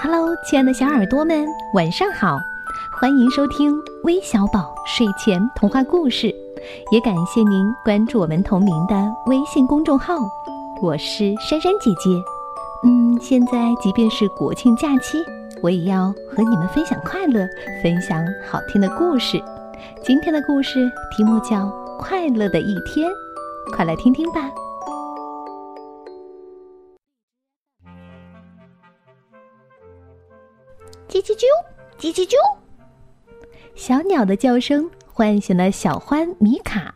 Hello，亲爱的小耳朵们，晚上好！欢迎收听微小宝睡前童话故事，也感谢您关注我们同名的微信公众号。我是珊珊姐姐。嗯，现在即便是国庆假期，我也要和你们分享快乐，分享好听的故事。今天的故事题目叫《快乐的一天》，快来听听吧。叽叽啾，叽叽啾，小鸟的叫声唤醒了小獾米卡。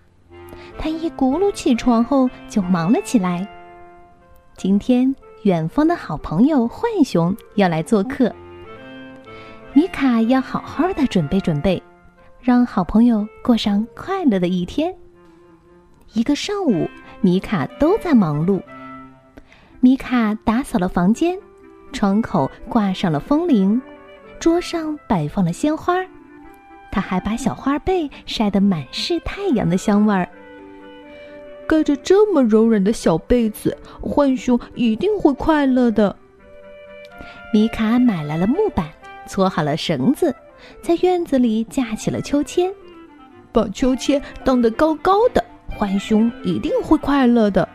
他一咕噜起床后就忙了起来。今天，远方的好朋友浣熊要来做客，米卡要好好的准备准备，让好朋友过上快乐的一天。一个上午，米卡都在忙碌。米卡打扫了房间，窗口挂上了风铃。桌上摆放了鲜花，他还把小花被晒得满是太阳的香味儿。盖着这么柔软的小被子，浣熊一定会快乐的。米卡买来了木板，搓好了绳子，在院子里架起了秋千，把秋千荡得高高的，浣熊一定会快乐的。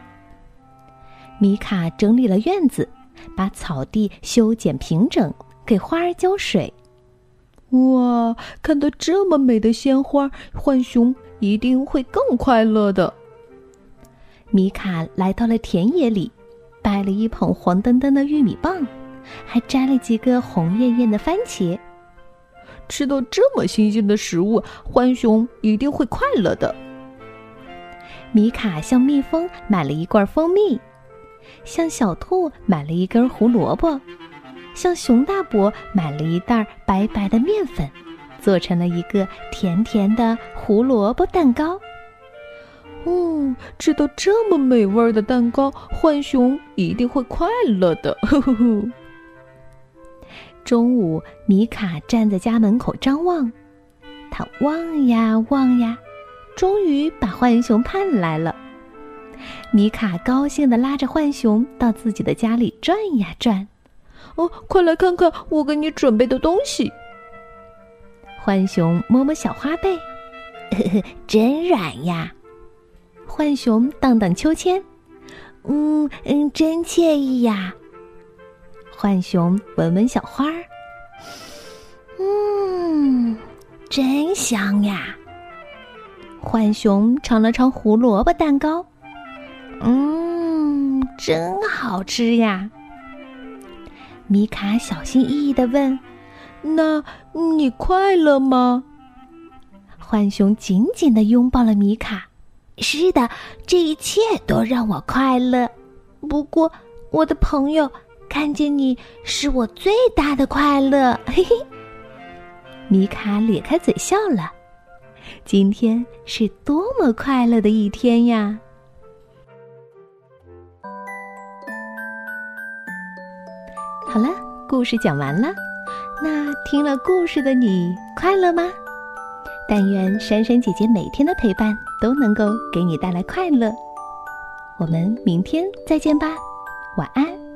米卡整理了院子，把草地修剪平整。给花儿浇水，哇！看到这么美的鲜花，浣熊一定会更快乐的。米卡来到了田野里，掰了一捧黄澄澄的玉米棒，还摘了几个红艳艳的番茄。吃到这么新鲜的食物，浣熊一定会快乐的。米卡向蜜蜂买了一罐蜂蜜，向小兔买了一根胡萝卜。向熊大伯买了一袋白白的面粉，做成了一个甜甜的胡萝卜蛋糕。哦，吃到这么美味的蛋糕，浣熊一定会快乐的。呵呵呵中午，米卡站在家门口张望，他望呀望呀，终于把浣熊盼来了。米卡高兴地拉着浣熊到自己的家里转呀转。哦，快来看看我给你准备的东西。浣熊摸摸小花背，呵呵，真软呀。浣熊荡荡秋千，嗯嗯，真惬意呀。浣熊闻闻小花儿，嗯，真香呀。浣熊尝了尝胡萝卜蛋糕，嗯，真好吃呀。米卡小心翼翼的问：“那你快乐吗？”浣熊紧紧的拥抱了米卡。“是的，这一切都让我快乐。不过，我的朋友，看见你是我最大的快乐。”嘿嘿，米卡咧开嘴笑了。今天是多么快乐的一天呀！好了，故事讲完了。那听了故事的你快乐吗？但愿珊珊姐姐每天的陪伴都能够给你带来快乐。我们明天再见吧，晚安。